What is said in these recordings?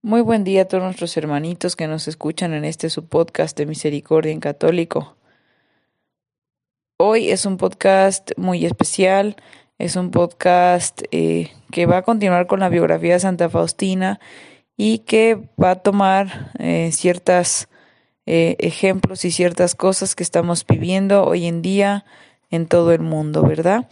Muy buen día a todos nuestros hermanitos que nos escuchan en este su podcast de Misericordia en Católico. Hoy es un podcast muy especial, es un podcast eh, que va a continuar con la biografía de Santa Faustina y que va a tomar eh, ciertos eh, ejemplos y ciertas cosas que estamos viviendo hoy en día en todo el mundo, ¿verdad?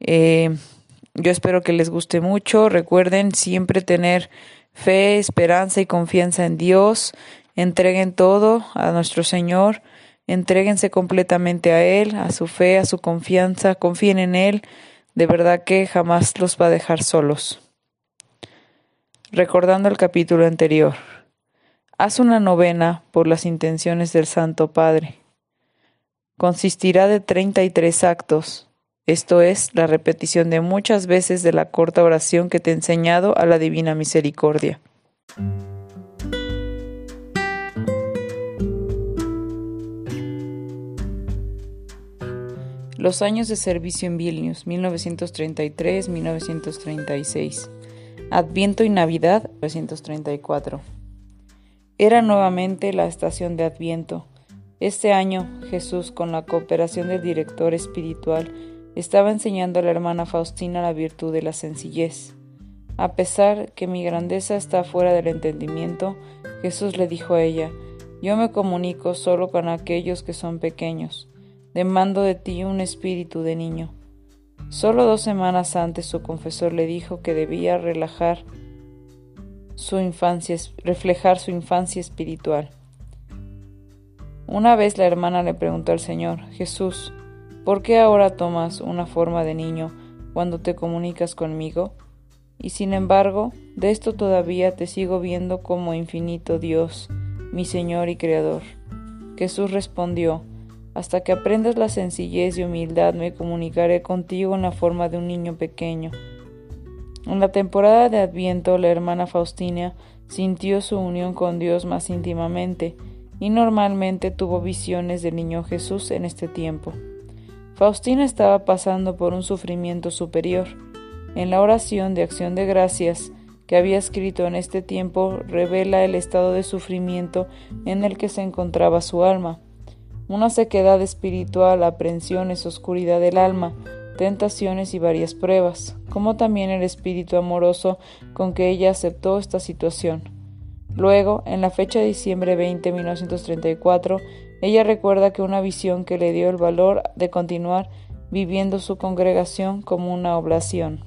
yo espero que les guste mucho. Recuerden siempre tener fe, esperanza y confianza en Dios. Entreguen todo a nuestro Señor. Entréguense completamente a Él, a su fe, a su confianza. Confíen en Él. De verdad que jamás los va a dejar solos. Recordando el capítulo anterior. Haz una novena por las intenciones del Santo Padre. Consistirá de treinta y tres actos esto es la repetición de muchas veces de la corta oración que te he enseñado a la Divina Misericordia. Los años de servicio en Vilnius, 1933-1936. Adviento y Navidad, 1934. Era nuevamente la estación de Adviento. Este año, Jesús, con la cooperación del director espiritual, estaba enseñando a la hermana Faustina la virtud de la sencillez. A pesar que mi grandeza está fuera del entendimiento, Jesús le dijo a ella, Yo me comunico solo con aquellos que son pequeños. Demando de ti un espíritu de niño. Solo dos semanas antes su confesor le dijo que debía relajar su infancia, reflejar su infancia espiritual. Una vez la hermana le preguntó al Señor, Jesús, ¿Por qué ahora tomas una forma de niño cuando te comunicas conmigo? Y sin embargo, de esto todavía te sigo viendo como infinito Dios, mi Señor y Creador. Jesús respondió, Hasta que aprendas la sencillez y humildad me comunicaré contigo en la forma de un niño pequeño. En la temporada de Adviento la hermana Faustina sintió su unión con Dios más íntimamente y normalmente tuvo visiones del niño Jesús en este tiempo. Faustina estaba pasando por un sufrimiento superior. En la oración de acción de gracias que había escrito en este tiempo revela el estado de sufrimiento en el que se encontraba su alma. Una sequedad espiritual, aprensiones, oscuridad del alma, tentaciones y varias pruebas, como también el espíritu amoroso con que ella aceptó esta situación. Luego, en la fecha de diciembre 20, 1934, ella recuerda que una visión que le dio el valor de continuar viviendo su congregación como una oblación.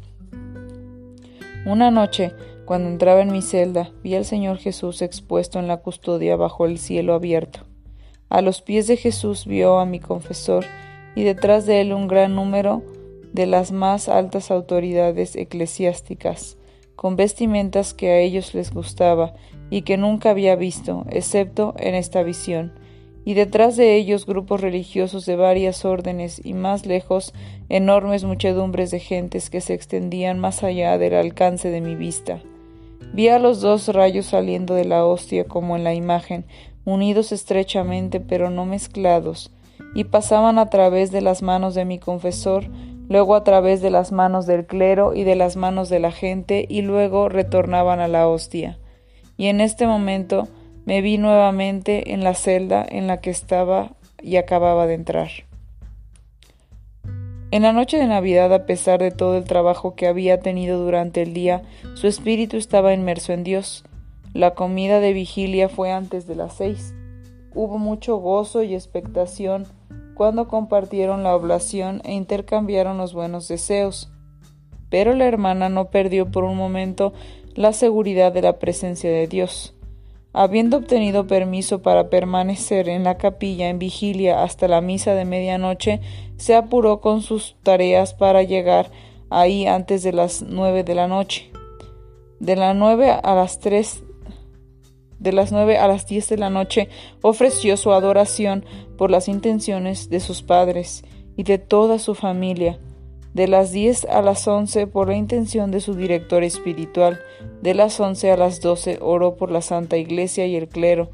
Una noche, cuando entraba en mi celda, vi al Señor Jesús expuesto en la custodia bajo el cielo abierto. A los pies de Jesús vio a mi confesor y detrás de él un gran número de las más altas autoridades eclesiásticas, con vestimentas que a ellos les gustaba y que nunca había visto, excepto en esta visión y detrás de ellos grupos religiosos de varias órdenes y más lejos enormes muchedumbres de gentes que se extendían más allá del alcance de mi vista. Vi a los dos rayos saliendo de la hostia como en la imagen, unidos estrechamente pero no mezclados, y pasaban a través de las manos de mi confesor, luego a través de las manos del clero y de las manos de la gente, y luego retornaban a la hostia. Y en este momento me vi nuevamente en la celda en la que estaba y acababa de entrar. En la noche de Navidad, a pesar de todo el trabajo que había tenido durante el día, su espíritu estaba inmerso en Dios. La comida de vigilia fue antes de las seis. Hubo mucho gozo y expectación cuando compartieron la oblación e intercambiaron los buenos deseos. Pero la hermana no perdió por un momento la seguridad de la presencia de Dios. Habiendo obtenido permiso para permanecer en la capilla en vigilia hasta la misa de medianoche, se apuró con sus tareas para llegar ahí antes de las nueve de la noche. De las nueve a las tres de las nueve a las diez de la noche ofreció su adoración por las intenciones de sus padres y de toda su familia. De las diez a las once por la intención de su director espiritual. De las once a las doce oró por la Santa Iglesia y el clero,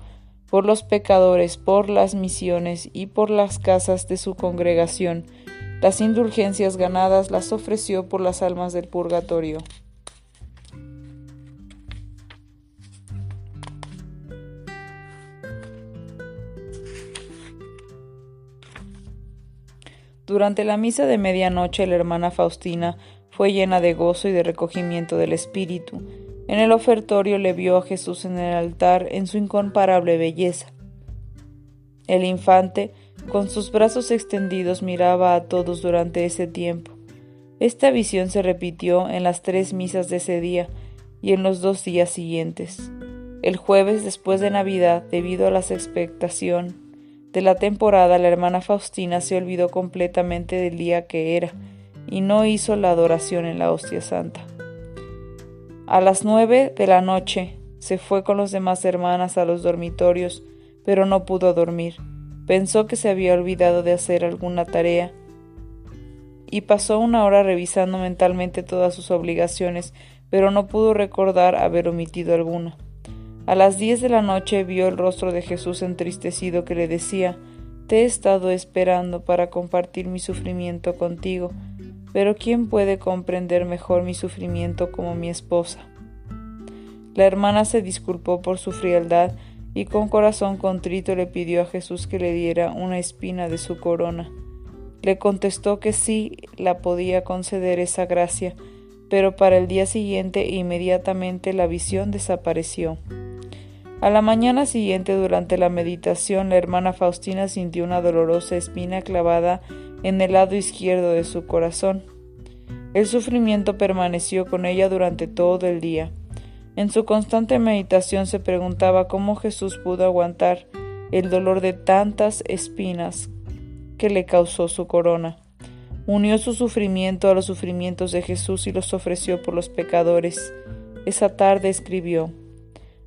por los pecadores, por las misiones y por las casas de su congregación. Las indulgencias ganadas las ofreció por las almas del purgatorio. Durante la misa de medianoche la hermana Faustina fue llena de gozo y de recogimiento del espíritu. En el ofertorio le vio a Jesús en el altar en su incomparable belleza. El infante, con sus brazos extendidos, miraba a todos durante ese tiempo. Esta visión se repitió en las tres misas de ese día y en los dos días siguientes. El jueves después de Navidad, debido a la expectación de la temporada, la hermana Faustina se olvidó completamente del día que era y no hizo la adoración en la hostia santa. A las nueve de la noche se fue con los demás hermanas a los dormitorios, pero no pudo dormir. Pensó que se había olvidado de hacer alguna tarea y pasó una hora revisando mentalmente todas sus obligaciones, pero no pudo recordar haber omitido alguna. A las diez de la noche vio el rostro de Jesús entristecido que le decía Te he estado esperando para compartir mi sufrimiento contigo, pero ¿quién puede comprender mejor mi sufrimiento como mi esposa? La hermana se disculpó por su frialdad y con corazón contrito le pidió a Jesús que le diera una espina de su corona. Le contestó que sí la podía conceder esa gracia, pero para el día siguiente inmediatamente la visión desapareció. A la mañana siguiente, durante la meditación, la hermana Faustina sintió una dolorosa espina clavada en el lado izquierdo de su corazón. El sufrimiento permaneció con ella durante todo el día. En su constante meditación se preguntaba cómo Jesús pudo aguantar el dolor de tantas espinas que le causó su corona. Unió su sufrimiento a los sufrimientos de Jesús y los ofreció por los pecadores. Esa tarde escribió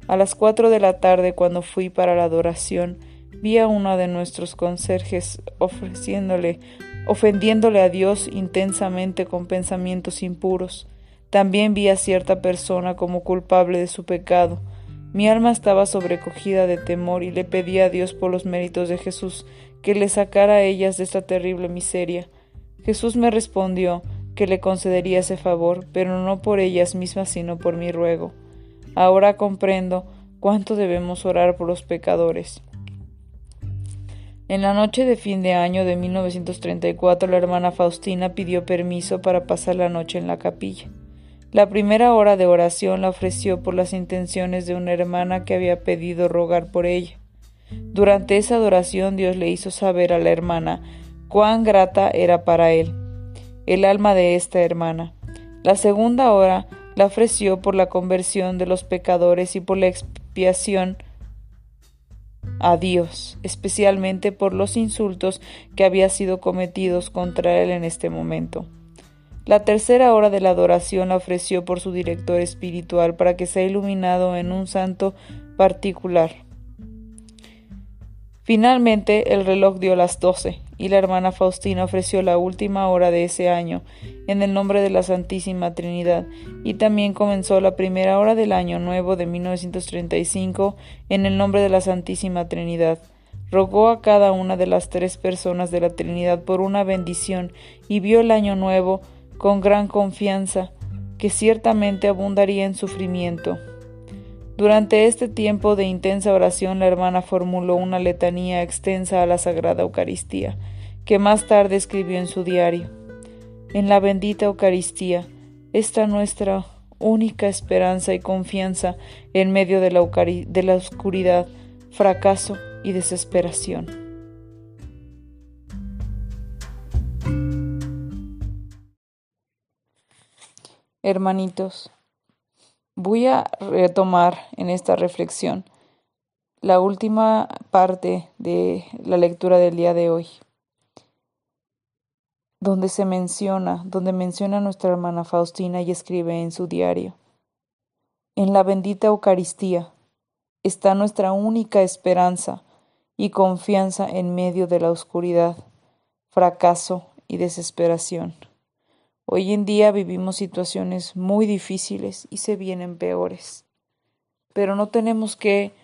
a las cuatro de la tarde, cuando fui para la adoración, vi a uno de nuestros conserjes ofreciéndole, ofendiéndole a Dios intensamente con pensamientos impuros. También vi a cierta persona como culpable de su pecado. Mi alma estaba sobrecogida de temor y le pedí a Dios por los méritos de Jesús que le sacara a ellas de esta terrible miseria. Jesús me respondió que le concedería ese favor, pero no por ellas mismas, sino por mi ruego. Ahora comprendo cuánto debemos orar por los pecadores. En la noche de fin de año de 1934 la hermana Faustina pidió permiso para pasar la noche en la capilla. La primera hora de oración la ofreció por las intenciones de una hermana que había pedido rogar por ella. Durante esa adoración Dios le hizo saber a la hermana cuán grata era para él el alma de esta hermana. La segunda hora la ofreció por la conversión de los pecadores y por la expiación a Dios, especialmente por los insultos que había sido cometidos contra él en este momento. La tercera hora de la adoración la ofreció por su director espiritual para que sea iluminado en un santo particular. Finalmente el reloj dio las doce y la hermana Faustina ofreció la última hora de ese año en el nombre de la Santísima Trinidad y también comenzó la primera hora del año nuevo de 1935 en el nombre de la Santísima Trinidad. Rogó a cada una de las tres personas de la Trinidad por una bendición y vio el año nuevo con gran confianza que ciertamente abundaría en sufrimiento. Durante este tiempo de intensa oración la hermana formuló una letanía extensa a la Sagrada Eucaristía, que más tarde escribió en su diario. En la bendita Eucaristía está nuestra única esperanza y confianza en medio de la, de la oscuridad, fracaso y desesperación. Hermanitos, Voy a retomar en esta reflexión la última parte de la lectura del día de hoy, donde se menciona, donde menciona nuestra hermana Faustina y escribe en su diario. En la bendita Eucaristía está nuestra única esperanza y confianza en medio de la oscuridad, fracaso y desesperación. Hoy en día vivimos situaciones muy difíciles y se vienen peores, pero no tenemos que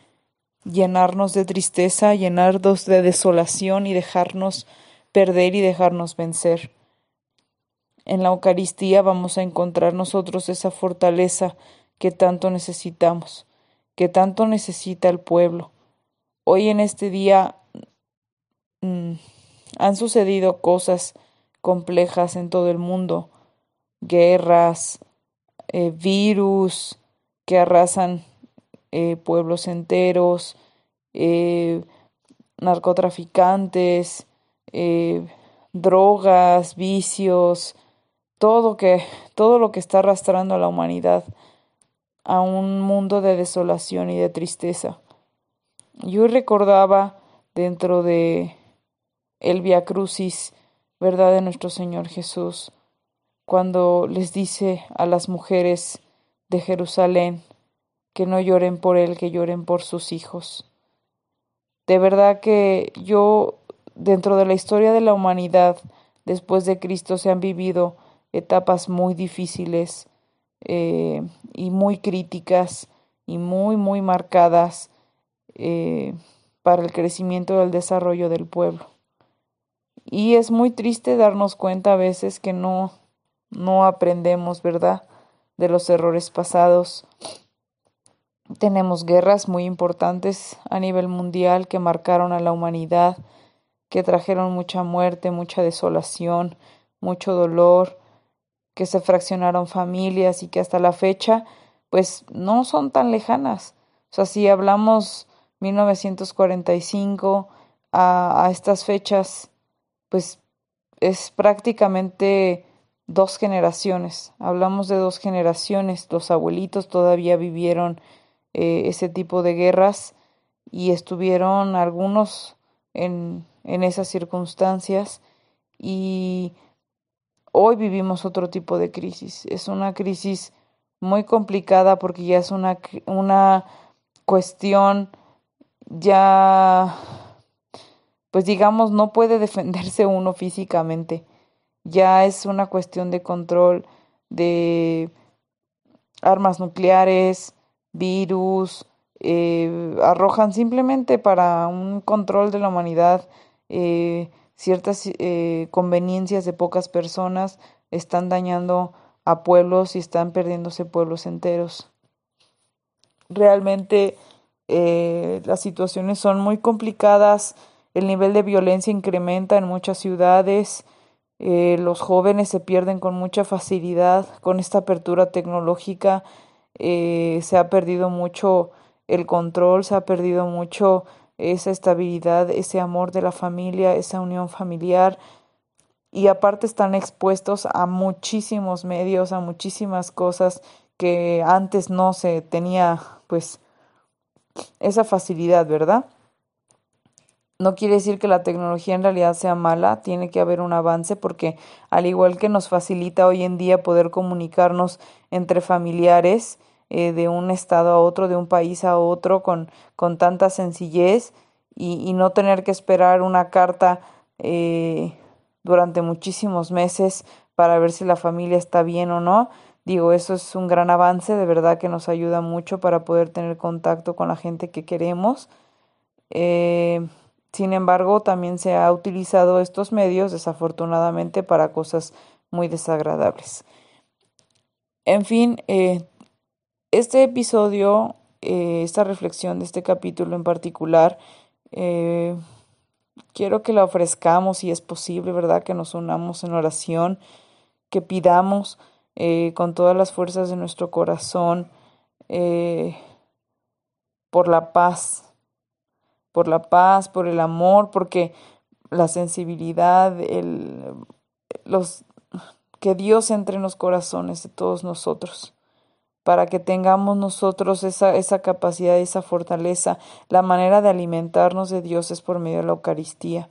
llenarnos de tristeza, llenarnos de desolación y dejarnos perder y dejarnos vencer. En la Eucaristía vamos a encontrar nosotros esa fortaleza que tanto necesitamos, que tanto necesita el pueblo. Hoy en este día mm, han sucedido cosas complejas en todo el mundo, guerras, eh, virus que arrasan eh, pueblos enteros, eh, narcotraficantes, drogas, vicios, todo que todo lo que está arrastrando a la humanidad a un mundo de desolación y de tristeza. Yo recordaba dentro de el Via Crucis, verdad de nuestro Señor Jesús, cuando les dice a las mujeres de Jerusalén que no lloren por él, que lloren por sus hijos. De verdad que yo, dentro de la historia de la humanidad, después de Cristo, se han vivido etapas muy difíciles, eh, y muy críticas y muy, muy marcadas eh, para el crecimiento y el desarrollo del pueblo. Y es muy triste darnos cuenta a veces que no, no aprendemos, ¿verdad?, de los errores pasados. Tenemos guerras muy importantes a nivel mundial que marcaron a la humanidad, que trajeron mucha muerte, mucha desolación, mucho dolor, que se fraccionaron familias y que hasta la fecha pues no son tan lejanas. O sea, si hablamos 1945 a, a estas fechas, pues es prácticamente dos generaciones. Hablamos de dos generaciones. Los abuelitos todavía vivieron eh, ese tipo de guerras y estuvieron algunos en, en esas circunstancias y Hoy vivimos otro tipo de crisis. Es una crisis muy complicada porque ya es una, una cuestión ya, pues digamos, no puede defenderse uno físicamente. Ya es una cuestión de control de armas nucleares, virus, eh, arrojan simplemente para un control de la humanidad eh, ciertas eh, conveniencias de pocas personas están dañando a pueblos y están perdiéndose pueblos enteros. Realmente eh, las situaciones son muy complicadas, el nivel de violencia incrementa en muchas ciudades, eh, los jóvenes se pierden con mucha facilidad con esta apertura tecnológica, se ha perdido mucho el control, se ha perdido mucho esa estabilidad, ese amor de la familia, esa unión familiar. Y aparte están expuestos a muchísimos medios, a muchísimas cosas que antes no se tenía, pues, esa facilidad, ¿verdad? No quiere decir que la tecnología en realidad sea mala, tiene que haber un avance porque al igual que nos facilita hoy en día poder comunicarnos entre familiares, eh, de un estado a otro, de un país a otro, con, con tanta sencillez y, no tener que esperar una carta eh, durante muchísimos meses para ver si la familia está bien o no. Digo, eso es un gran avance, de verdad que nos ayuda mucho para poder tener contacto con la gente que queremos. Eh, sin embargo, también se ha utilizado estos medios, desafortunadamente, para cosas muy desagradables. En fin, eh, este episodio, eh, esta reflexión de este capítulo en particular, eh, quiero que la ofrezcamos si es posible, ¿verdad? Que nos unamos en oración, que pidamos con todas las fuerzas de nuestro corazón por la paz, por la paz, por el amor, porque la sensibilidad, el, los, que Dios entre en los corazones de todos nosotros para que tengamos nosotros esa, esa capacidad, esa fortaleza. La manera de alimentarnos de Dios es por medio de la Eucaristía.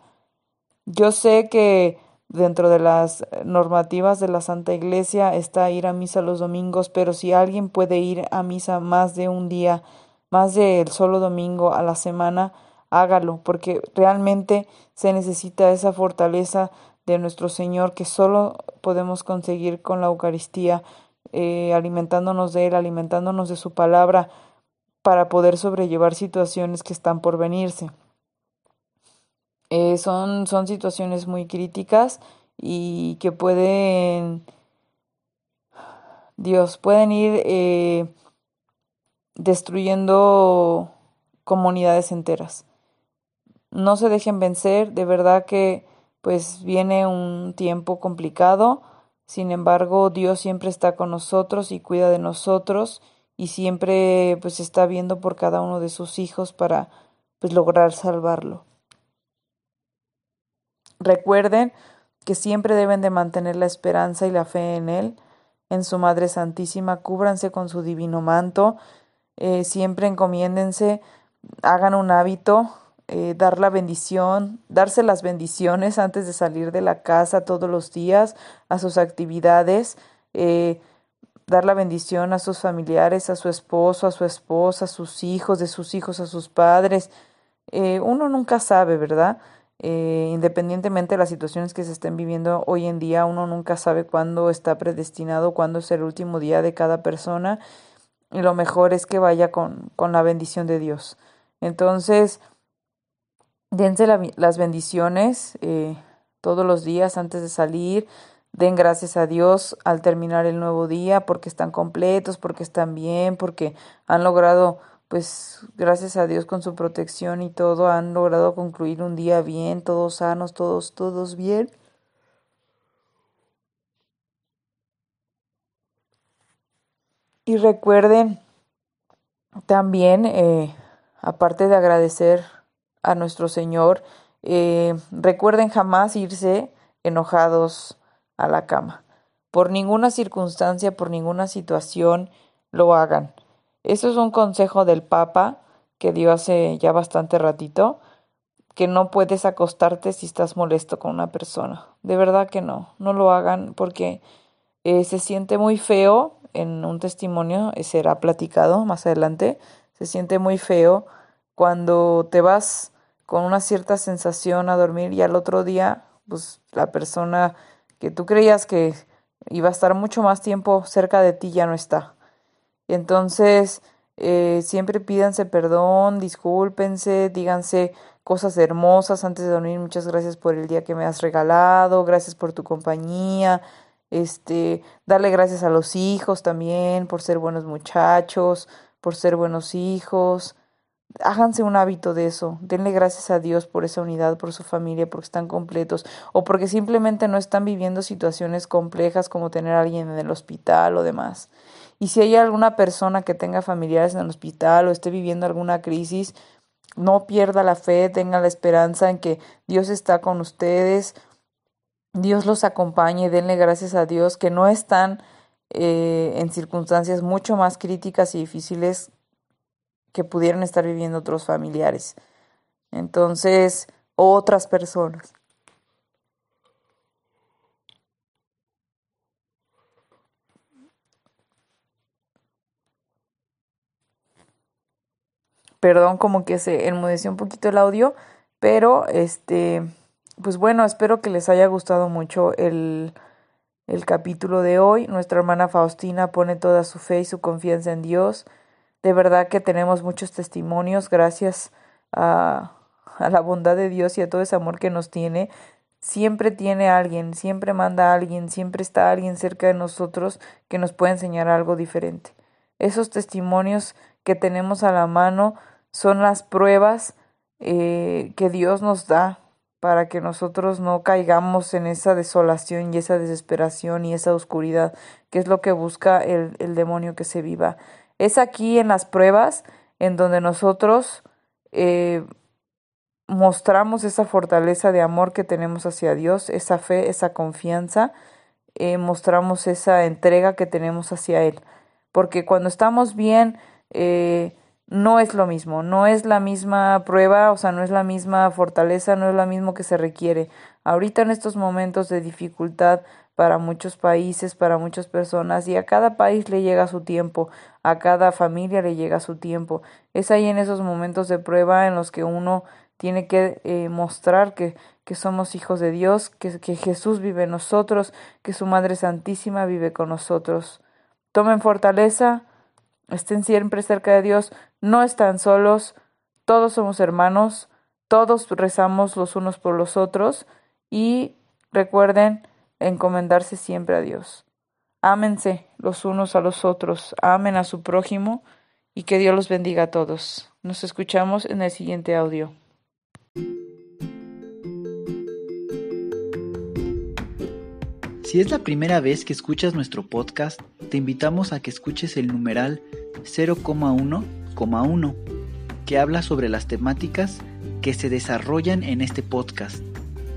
Yo sé que dentro de las normativas de la Santa Iglesia está ir a misa los domingos, pero si alguien puede ir a misa más de un día, más del solo domingo a la semana, hágalo, porque realmente se necesita esa fortaleza de nuestro Señor que solo podemos conseguir con la Eucaristía, eh, alimentándonos de Él, alimentándonos de su palabra, para poder sobrellevar situaciones que están por venirse. Eh, son, son situaciones muy críticas y que pueden, Dios, pueden ir eh, destruyendo comunidades enteras. No se dejen vencer, de verdad que pues viene un tiempo complicado, sin embargo Dios siempre está con nosotros y cuida de nosotros y siempre pues está viendo por cada uno de sus hijos para pues lograr salvarlo. Recuerden que siempre deben de mantener la esperanza y la fe en Él, en su Madre Santísima, cúbranse con su divino manto, eh, siempre encomiéndense, hagan un hábito, eh, dar la bendición, darse las bendiciones antes de salir de la casa todos los días, a sus actividades, eh, dar la bendición a sus familiares, a su esposo, a su esposa, a sus hijos, de sus hijos, a sus padres. uno nunca sabe, ¿verdad? Eh, independientemente de las situaciones que se estén viviendo hoy en día, uno nunca sabe cuándo está predestinado, cuándo es el último día de cada persona y lo mejor es que vaya con, con la bendición de Dios. Entonces, dense las bendiciones eh, todos los días antes de salir, den gracias a Dios al terminar el nuevo día porque están completos, porque están bien, porque han logrado pues gracias a Dios con su protección y todo han logrado concluir un día bien, todos sanos, todos, todos bien. Y recuerden también, eh, aparte de agradecer a nuestro Señor, eh, recuerden jamás irse enojados a la cama. Por ninguna circunstancia, por ninguna situación lo hagan. Eso es un consejo del Papa que dio hace ya bastante ratito, que no puedes acostarte si estás molesto con una persona. De verdad que no, no lo hagan porque eh, se siente muy feo en un testimonio, eh, será platicado más adelante, se siente muy feo cuando te vas con una cierta sensación a dormir y al otro día, pues la persona que tú creías que iba a estar mucho más tiempo cerca de ti ya no está. Entonces, eh, siempre pídanse perdón, discúlpense, díganse cosas hermosas antes de dormir. Muchas gracias por el día que me has regalado, gracias por tu compañía. Este, darle gracias a los hijos también por ser buenos muchachos, por ser buenos hijos. Háganse un hábito de eso. Denle gracias a Dios por esa unidad, por su familia, porque están completos o porque simplemente no están viviendo situaciones complejas como tener a alguien en el hospital o demás. Y si hay alguna persona que tenga familiares en el hospital o esté viviendo alguna crisis, no pierda la fe, tenga la esperanza en que Dios está con ustedes, Dios los acompañe, denle gracias a Dios que no están eh, en circunstancias mucho más críticas y difíciles que pudieran estar viviendo otros familiares. Entonces, otras personas. Perdón, como que se enmudeció un poquito el audio, pero este, pues bueno, espero que les haya gustado mucho el, el capítulo de hoy. Nuestra hermana Faustina pone toda su fe y su confianza en Dios. De verdad que tenemos muchos testimonios gracias a, la bondad de Dios y a todo ese amor que nos tiene. Siempre tiene alguien, siempre manda a alguien, siempre está alguien cerca de nosotros que nos puede enseñar algo diferente. Esos testimonios que tenemos a la mano son las pruebas eh, que Dios nos da para que nosotros no caigamos en esa desolación y esa desesperación y esa oscuridad, que es lo que busca el demonio que se viva. Es aquí en las pruebas en donde nosotros eh, mostramos esa fortaleza de amor que tenemos hacia Dios, esa fe, esa confianza, eh, mostramos esa entrega que tenemos hacia Él. Porque cuando estamos bien, eh, no es lo mismo, no es la misma prueba, o sea, no es la misma fortaleza, no es lo mismo que se requiere. Ahorita en estos momentos de dificultad para muchos países, para muchas personas, y a cada país le llega su tiempo, a cada familia le llega su tiempo. Es ahí en esos momentos de prueba en los que uno tiene que eh, mostrar que, que somos hijos de Dios, que, que Jesús vive en nosotros, que su Madre Santísima vive con nosotros. Tomen fortaleza, estén siempre cerca de Dios, no están solos, todos somos hermanos, todos rezamos los unos por los otros y recuerden encomendarse siempre a Dios. Ámense los unos a los otros, amen a su prójimo y que Dios los bendiga a todos. Nos escuchamos en el siguiente audio. Si es la primera vez que escuchas nuestro podcast, te invitamos a que escuches el numeral 0,1,1, que habla sobre las temáticas que se desarrollan en este podcast